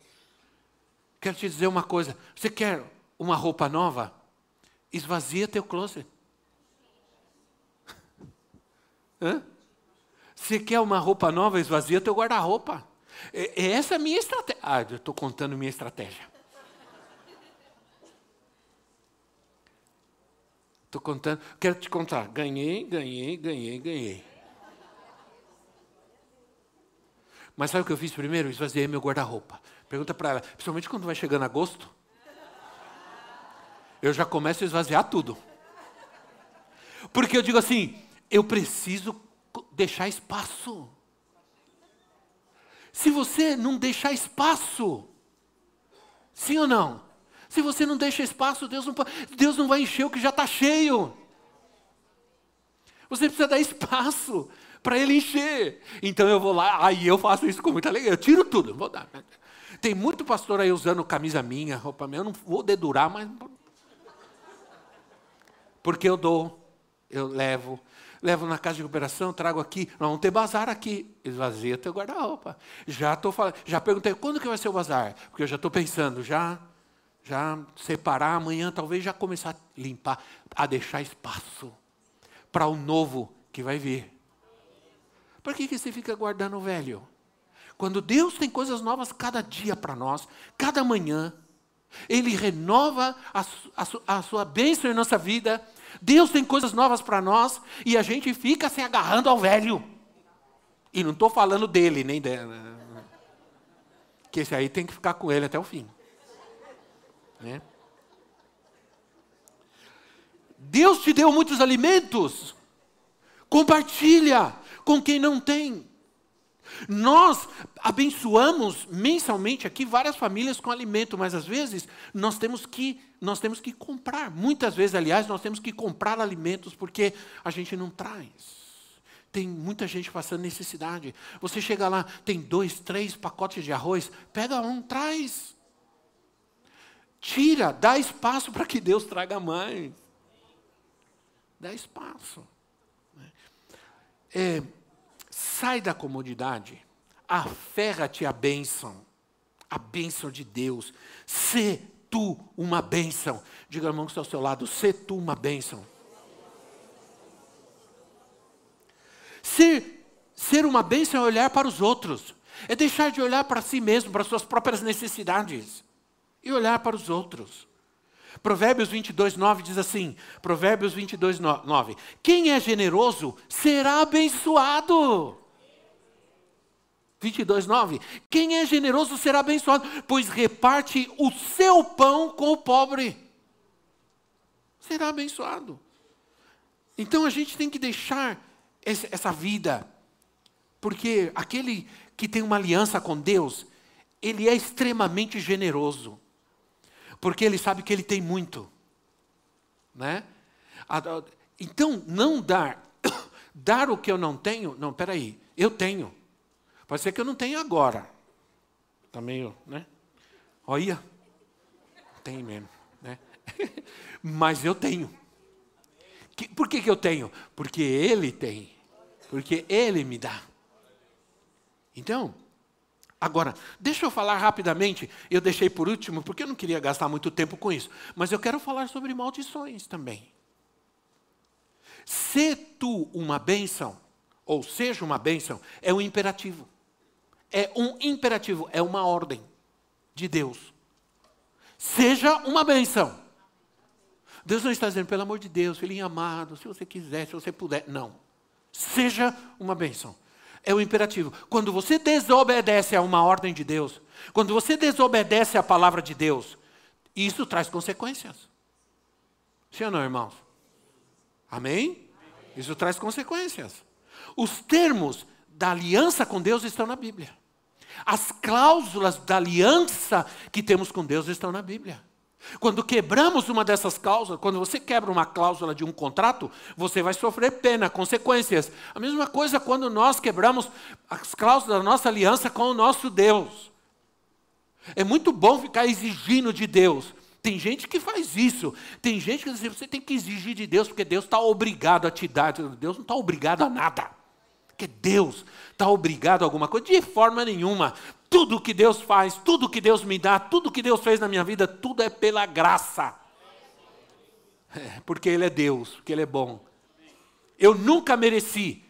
Quero te dizer uma coisa. Você quer uma roupa nova? Esvazia teu closet. Hã? Você quer uma roupa nova? Esvazia teu guarda-roupa. É, é essa a minha estratégia. Ah, eu estou contando minha estratégia. Estou contando. Quero te contar. Ganhei, ganhei, ganhei, ganhei. Mas sabe o que eu fiz primeiro? Esvaziei meu guarda-roupa. Pergunta para ela, principalmente quando vai chegando agosto, eu já começo a esvaziar tudo. Porque eu digo assim, eu preciso deixar espaço. Se você não deixar espaço, sim ou não? Se você não deixa espaço, Deus não, Deus não vai encher o que já está cheio. Você precisa dar espaço para ele encher. Então eu vou lá, aí eu faço isso com muita alegria, eu tiro tudo, vou dar. Tem muito pastor aí usando camisa minha, roupa minha. Eu não vou dedurar, mas. Porque eu dou, eu levo. Levo na casa de recuperação, trago aqui. Nós vamos ter bazar aqui. Esvazia teu guarda-roupa. Já estou falando, já perguntei quando que vai ser o bazar? Porque eu já estou pensando, já, já separar amanhã, talvez já começar a limpar, a deixar espaço para o novo que vai vir. Para que, que você fica guardando o velho? Quando Deus tem coisas novas cada dia para nós, cada manhã, Ele renova a, a, a sua bênção em nossa vida, Deus tem coisas novas para nós e a gente fica se agarrando ao velho. E não estou falando dele, nem dela. Que esse aí tem que ficar com ele até o fim. Né? Deus te deu muitos alimentos. Compartilha com quem não tem. Nós abençoamos mensalmente aqui várias famílias com alimento, mas às vezes nós temos que nós temos que comprar. Muitas vezes, aliás, nós temos que comprar alimentos porque a gente não traz. Tem muita gente passando necessidade. Você chega lá, tem dois, três pacotes de arroz, pega um, traz. Tira, dá espaço para que Deus traga mais. Dá espaço. É, Sai da comodidade. Aferra-te à bênção. A bênção de Deus. Sê tu uma bênção. Diga, irmão, que está ao seu lado. Sê tu uma bênção. Ser, ser uma bênção é olhar para os outros. É deixar de olhar para si mesmo, para suas próprias necessidades. E olhar para os outros. Provérbios 22, 9 diz assim: Provérbios 22, 9: Quem é generoso será abençoado. 22, 9: Quem é generoso será abençoado, pois reparte o seu pão com o pobre. Será abençoado. Então a gente tem que deixar essa vida, porque aquele que tem uma aliança com Deus, ele é extremamente generoso porque ele sabe que ele tem muito. Né? Então, não dar, dar o que eu não tenho, não, peraí, eu tenho. Pode ser que eu não tenha agora. Está meio, né? Olha, tem mesmo, né? Mas eu tenho. Por que, que eu tenho? Porque ele tem. Porque ele me dá. Então, Agora, deixa eu falar rapidamente, eu deixei por último, porque eu não queria gastar muito tempo com isso, mas eu quero falar sobre maldições também. Se tu uma bênção, ou seja uma bênção, é um imperativo. É um imperativo, é uma ordem de Deus. Seja uma bênção. Deus não está dizendo, pelo amor de Deus, filhinho amado, se você quiser, se você puder. Não. Seja uma bênção é o imperativo. Quando você desobedece a uma ordem de Deus, quando você desobedece a palavra de Deus, isso traz consequências. Sim ou não, irmãos? Amém? Isso traz consequências. Os termos da aliança com Deus estão na Bíblia. As cláusulas da aliança que temos com Deus estão na Bíblia. Quando quebramos uma dessas cláusulas, quando você quebra uma cláusula de um contrato, você vai sofrer pena, consequências. A mesma coisa quando nós quebramos as cláusulas da nossa aliança com o nosso Deus. É muito bom ficar exigindo de Deus. Tem gente que faz isso. Tem gente que diz você tem que exigir de Deus porque Deus está obrigado a te dar. Deus não está obrigado a nada. que Deus está obrigado a alguma coisa. De forma nenhuma. Tudo que Deus faz, tudo que Deus me dá, tudo que Deus fez na minha vida, tudo é pela graça. É, porque Ele é Deus, porque Ele é bom. Eu nunca mereci,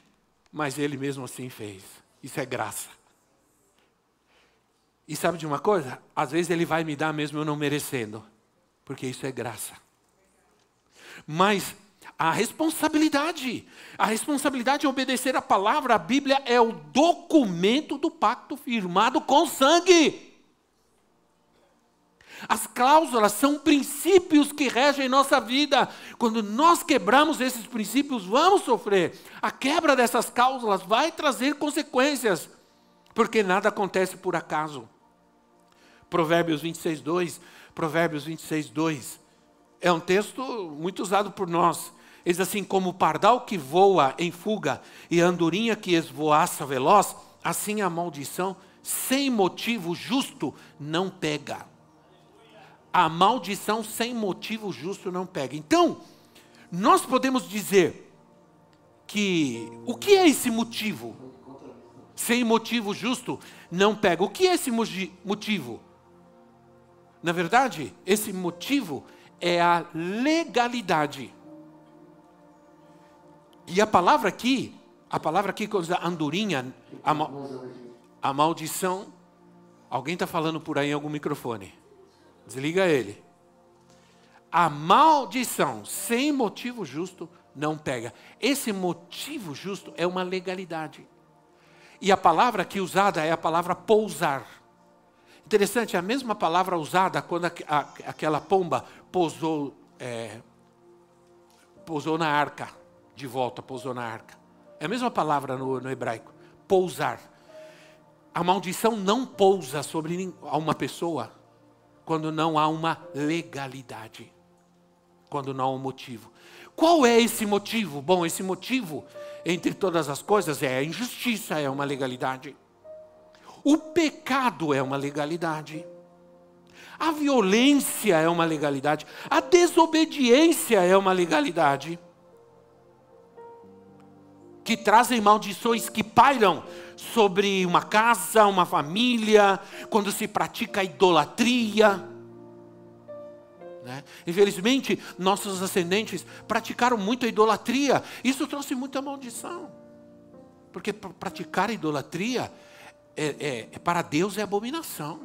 mas Ele mesmo assim fez. Isso é graça. E sabe de uma coisa? Às vezes Ele vai me dar mesmo eu não merecendo, porque isso é graça. Mas a responsabilidade. A responsabilidade é obedecer a palavra. A Bíblia é o documento do pacto firmado com sangue. As cláusulas são princípios que regem nossa vida. Quando nós quebramos esses princípios, vamos sofrer. A quebra dessas cláusulas vai trazer consequências, porque nada acontece por acaso. Provérbios 26, 2. Provérbios 26, 2. É um texto muito usado por nós. Eis assim como o pardal que voa em fuga e a andorinha que esvoaça veloz, assim a maldição sem motivo justo não pega. A maldição sem motivo justo não pega. Então, nós podemos dizer que o que é esse motivo? Sem motivo justo não pega. O que é esse motivo? Na verdade, esse motivo é a legalidade. E a palavra aqui, a palavra aqui, quando a andorinha, a, a maldição. Alguém está falando por aí em algum microfone. Desliga ele. A maldição sem motivo justo não pega. Esse motivo justo é uma legalidade. E a palavra aqui usada é a palavra pousar. Interessante, é a mesma palavra usada quando a, a, aquela pomba pousou, é, pousou na arca de volta, pousou na arca. É a mesma palavra no, no hebraico, pousar. A maldição não pousa sobre uma pessoa quando não há uma legalidade, quando não há um motivo. Qual é esse motivo? Bom, esse motivo, entre todas as coisas, é a injustiça, é uma legalidade. O pecado é uma legalidade. A violência é uma legalidade. A desobediência é uma legalidade que trazem maldições que pairam sobre uma casa, uma família, quando se pratica a idolatria. Né? Infelizmente, nossos ascendentes praticaram muito a idolatria. Isso trouxe muita maldição. Porque praticar a idolatria é, é, é, para Deus é abominação.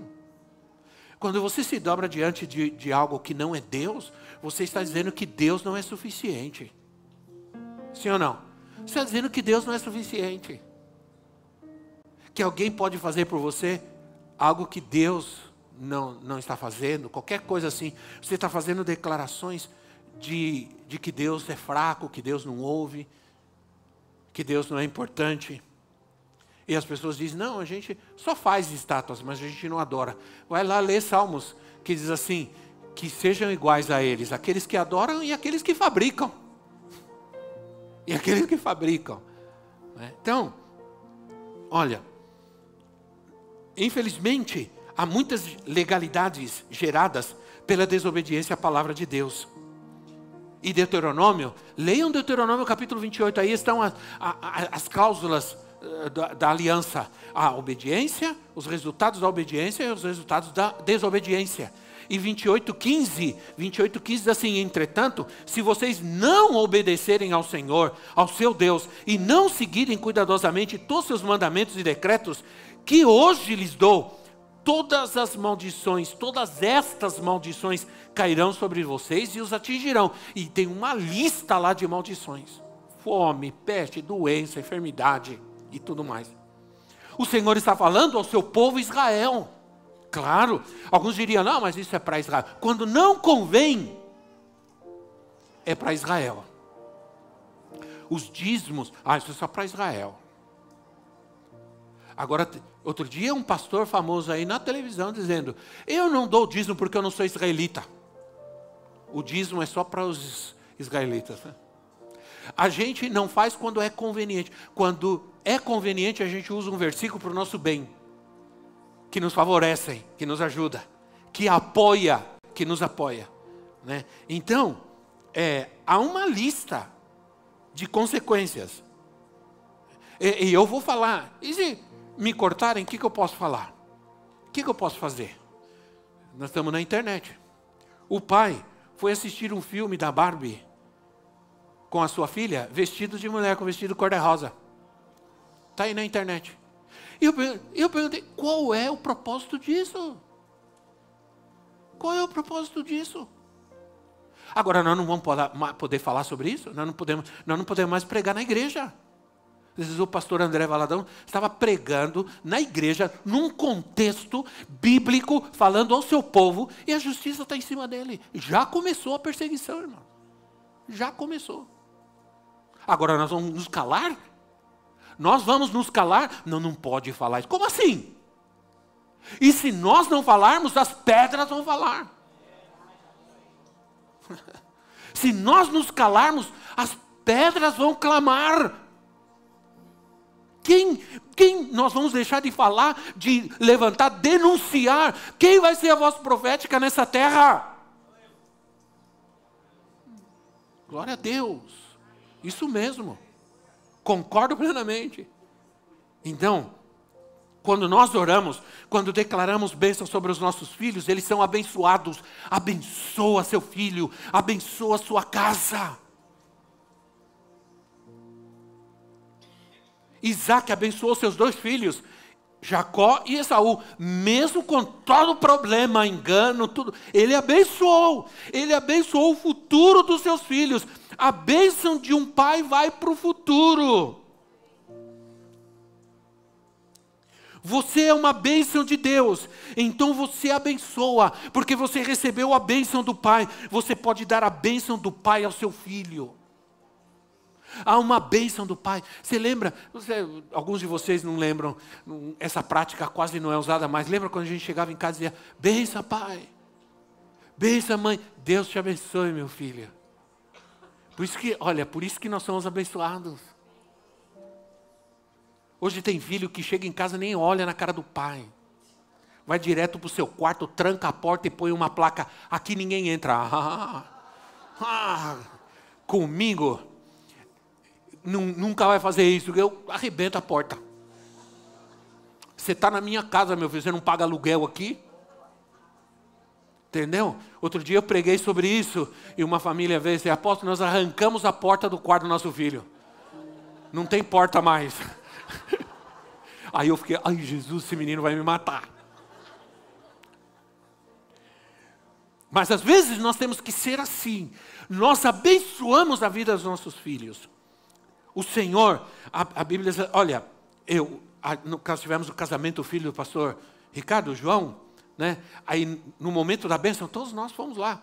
Quando você se dobra diante de, de algo que não é Deus, você está dizendo que Deus não é suficiente. Sim ou não? Você está dizendo que Deus não é suficiente. Que alguém pode fazer por você algo que Deus não, não está fazendo, qualquer coisa assim. Você está fazendo declarações de, de que Deus é fraco, que Deus não ouve, que Deus não é importante. E as pessoas dizem: não, a gente só faz estátuas, mas a gente não adora. Vai lá ler Salmos, que diz assim: que sejam iguais a eles, aqueles que adoram e aqueles que fabricam e aqueles que fabricam. Né? Então, olha, infelizmente, há muitas legalidades geradas pela desobediência à palavra de Deus. E Deuteronômio, leiam Deuteronômio capítulo 28, aí estão as, as cláusulas eh, da, da, aliança: a obediência, os resultados da obediência e os resultados da desobediência. E 28, 15, 28, 15 diz assim: Entretanto, se vocês não obedecerem ao Senhor, ao seu Deus, e não seguirem cuidadosamente todos os seus mandamentos e decretos, que hoje lhes dou, todas as maldições, todas estas maldições cairão sobre vocês e os atingirão. E tem uma lista lá de maldições: fome, peste, doença, enfermidade e tudo mais. O Senhor está falando ao seu povo Israel. Claro, alguns diriam, não, mas isso é para Israel. Quando não convém, é para Israel. Os dízimos, ah, isso é só para Israel. Agora, outro dia, um pastor famoso aí na televisão dizendo: Eu não dou dízimo porque eu não sou israelita. O dízimo é só para os israelitas. Né? A gente não faz quando é conveniente. Quando é conveniente, a gente usa um versículo para o nosso bem que nos favorecem, que nos ajuda, que apoia, que nos apoia. Né? Então, é, há uma lista de consequências. E, e eu vou falar. E se me cortarem, o que, que eu posso falar? O que, que eu posso fazer? Nós estamos na internet. O pai foi assistir um filme da Barbie com a sua filha, vestido de mulher, com vestido cor-de-rosa. Está aí na internet. E eu, perguntei, qual é o propósito disso? Qual é o propósito disso? Agora, nós não vamos poder falar sobre isso? Nós não podemos, nós não podemos mais pregar na igreja. Vezes o pastor André Valadão estava pregando na igreja, num contexto bíblico, falando ao seu povo, e a justiça está em cima dele. Já começou a perseguição, irmão. Já começou. Agora nós vamos nos calar? Nós vamos nos calar? Não, não pode falar isso. Como assim? E se nós não falarmos, as pedras vão falar. se nós nos calarmos, as pedras vão clamar. Quem, quem nós vamos deixar de falar, de levantar, denunciar? Quem vai ser a voz profética nessa terra? Glória a Deus. Isso mesmo. Concordo plenamente. Então, quando nós oramos, quando declaramos bênção sobre os nossos filhos, eles são abençoados. Abençoa seu filho, abençoa sua casa. Isaac abençoou seus dois filhos, Jacó e Esaú, mesmo com todo o problema, engano, tudo, ele abençoou, ele abençoou o futuro dos seus filhos. A bênção de um pai vai para o futuro. Você é uma bênção de Deus, então você abençoa, porque você recebeu a bênção do Pai. Você pode dar a bênção do Pai ao seu filho. Há uma bênção do Pai. Você lembra? Você, alguns de vocês não lembram, essa prática quase não é usada mais. Lembra quando a gente chegava em casa e dizia: Bença, Pai. Bença, mãe. Deus te abençoe, meu filho. Por isso que, olha, por isso que nós somos abençoados. Hoje tem filho que chega em casa nem olha na cara do pai. Vai direto para o seu quarto, tranca a porta e põe uma placa. Aqui ninguém entra. Ah, ah, comigo nunca vai fazer isso, eu arrebento a porta. Você está na minha casa, meu filho, você não paga aluguel aqui? Entendeu? Outro dia eu preguei sobre isso e uma família veio e Apóstolo, nós arrancamos a porta do quarto do nosso filho. Não tem porta mais. Aí eu fiquei: Ai, Jesus, esse menino vai me matar. Mas às vezes nós temos que ser assim. Nós abençoamos a vida dos nossos filhos. O Senhor, a, a Bíblia diz, olha, eu, a, no, nós tivemos o casamento do filho do pastor Ricardo, João, né? Aí no momento da bênção, todos nós fomos lá.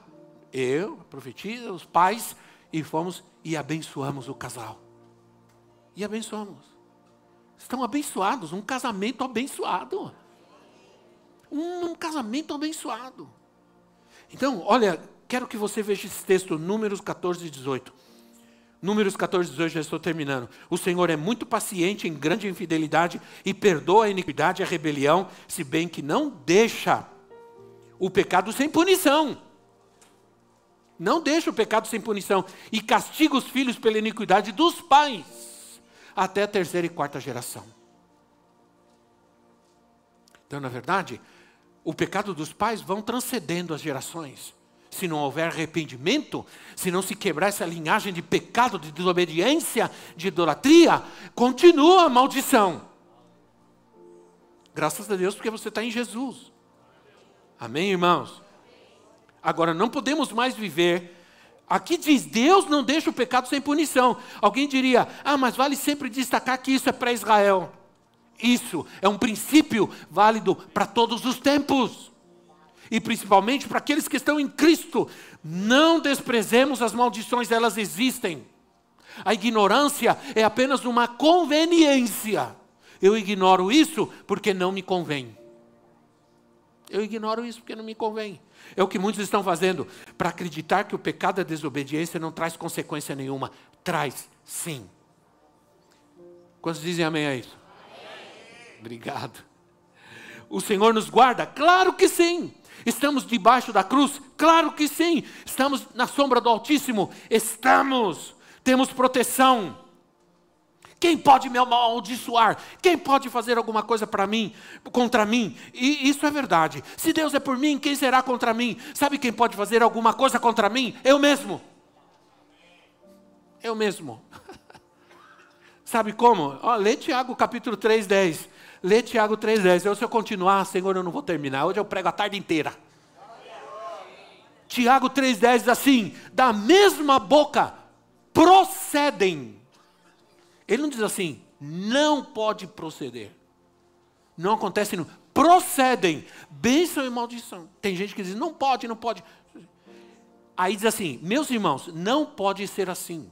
Eu, a profetisa, os pais, e fomos e abençoamos o casal. E abençoamos. Estão abençoados, um casamento abençoado. Um, um casamento abençoado. Então, olha, quero que você veja esse texto, Números 14 e 18. Números 14, 18, já estou terminando. O Senhor é muito paciente em grande infidelidade e perdoa a iniquidade e a rebelião, se bem que não deixa o pecado sem punição. Não deixa o pecado sem punição. E castiga os filhos pela iniquidade dos pais, até a terceira e quarta geração. Então, na verdade, o pecado dos pais vão transcendendo as gerações se não houver arrependimento, se não se quebrar essa linhagem de pecado, de desobediência, de idolatria, continua a maldição. Graças a Deus, porque você está em Jesus. Amém, irmãos? Agora, não podemos mais viver. Aqui diz: Deus não deixa o pecado sem punição. Alguém diria: ah, mas vale sempre destacar que isso é para Israel. Isso é um princípio válido para todos os tempos e principalmente para aqueles que estão em Cristo. Não desprezemos as maldições, elas existem. A ignorância é apenas uma conveniência. Eu ignoro isso porque não me convém. Eu ignoro isso porque não me convém. É o que muitos estão fazendo para acreditar que o pecado da desobediência não traz consequência nenhuma. Traz, sim. Quantos dizem amém a isso? Amém. Obrigado. O Senhor nos guarda? Claro que sim. Estamos debaixo da cruz? Claro que sim. Estamos na sombra do Altíssimo? Estamos. Temos proteção. Quem pode me amaldiçoar? Quem pode fazer alguma coisa para mim, contra mim? E isso é verdade. Se Deus é por mim, quem será contra mim? Sabe quem pode fazer alguma coisa contra mim? Eu mesmo. Eu mesmo. Sabe como? Ó, lê Tiago capítulo 3, 10. Lê Tiago 3, 10. Eu, se eu continuar, Senhor, eu não vou terminar. Hoje eu prego a tarde inteira. Tiago 3,10 diz assim: da mesma boca procedem. Ele não diz assim, não pode proceder. Não acontece, não. Procedem. Bênção e maldição. Tem gente que diz, não pode, não pode. Aí diz assim, meus irmãos, não pode ser assim.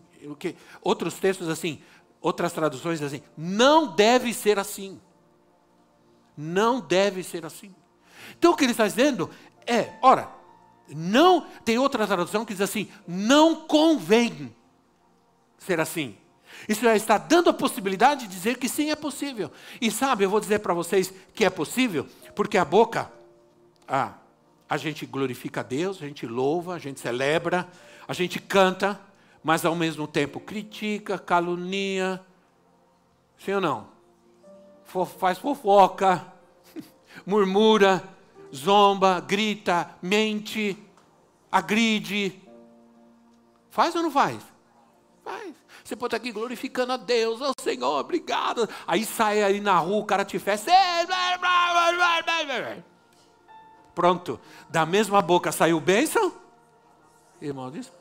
Outros textos assim, outras traduções assim, não deve ser assim. Não deve ser assim. Então o que ele está dizendo é, ora, não, tem outra tradução que diz assim: não convém ser assim. Isso já está dando a possibilidade de dizer que sim, é possível. E sabe, eu vou dizer para vocês que é possível, porque a boca, ah, a gente glorifica a Deus, a gente louva, a gente celebra, a gente canta, mas ao mesmo tempo critica, calunia, sim ou não? Faz fofoca, murmura, zomba, grita, mente, agride. Faz ou não faz? Faz. Você pode estar aqui glorificando a Deus, oh Senhor, obrigado. Aí sai aí na rua, o cara te festa. Pronto. Da mesma boca saiu bênção? Irmão diz.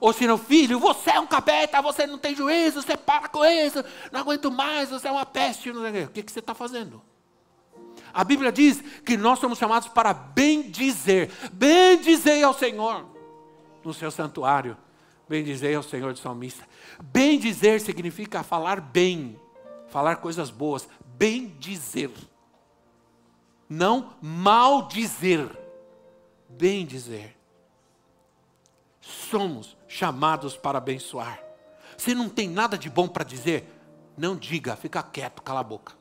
Ou se não, filho, você é um capeta, você não tem juízo, você para com isso, não aguento mais, você é uma peste. O que, que você está fazendo? A Bíblia diz que nós somos chamados para bendizer. Bendizei ao Senhor no seu santuário. Bendizei ao Senhor de salmista. Bendizer significa falar bem, falar coisas boas. Bendizer. Não maldizer. Bendizer. Somos chamados para abençoar. Você não tem nada de bom para dizer? Não diga, fica quieto, cala a boca.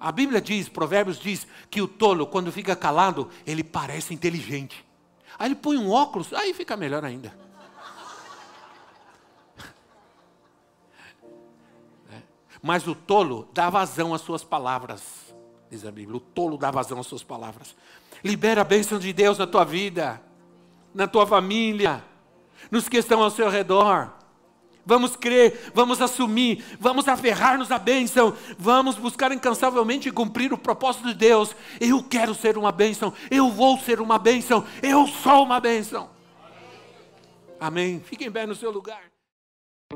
A Bíblia diz, Provérbios diz, que o tolo, quando fica calado, ele parece inteligente. Aí ele põe um óculos, aí fica melhor ainda. Mas o tolo dá vazão às suas palavras, diz a Bíblia. O tolo dá vazão às suas palavras. Libera a bênção de Deus na tua vida, na tua família, nos que estão ao seu redor. Vamos crer, vamos assumir, vamos aferrar-nos à bênção, vamos buscar incansavelmente cumprir o propósito de Deus. Eu quero ser uma bênção, eu vou ser uma bênção, eu sou uma bênção. Amém. Fiquem bem no seu lugar.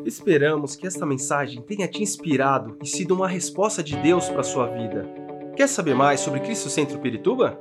Esperamos que esta mensagem tenha te inspirado e sido uma resposta de Deus para a sua vida. Quer saber mais sobre Cristo Centro Pirituba?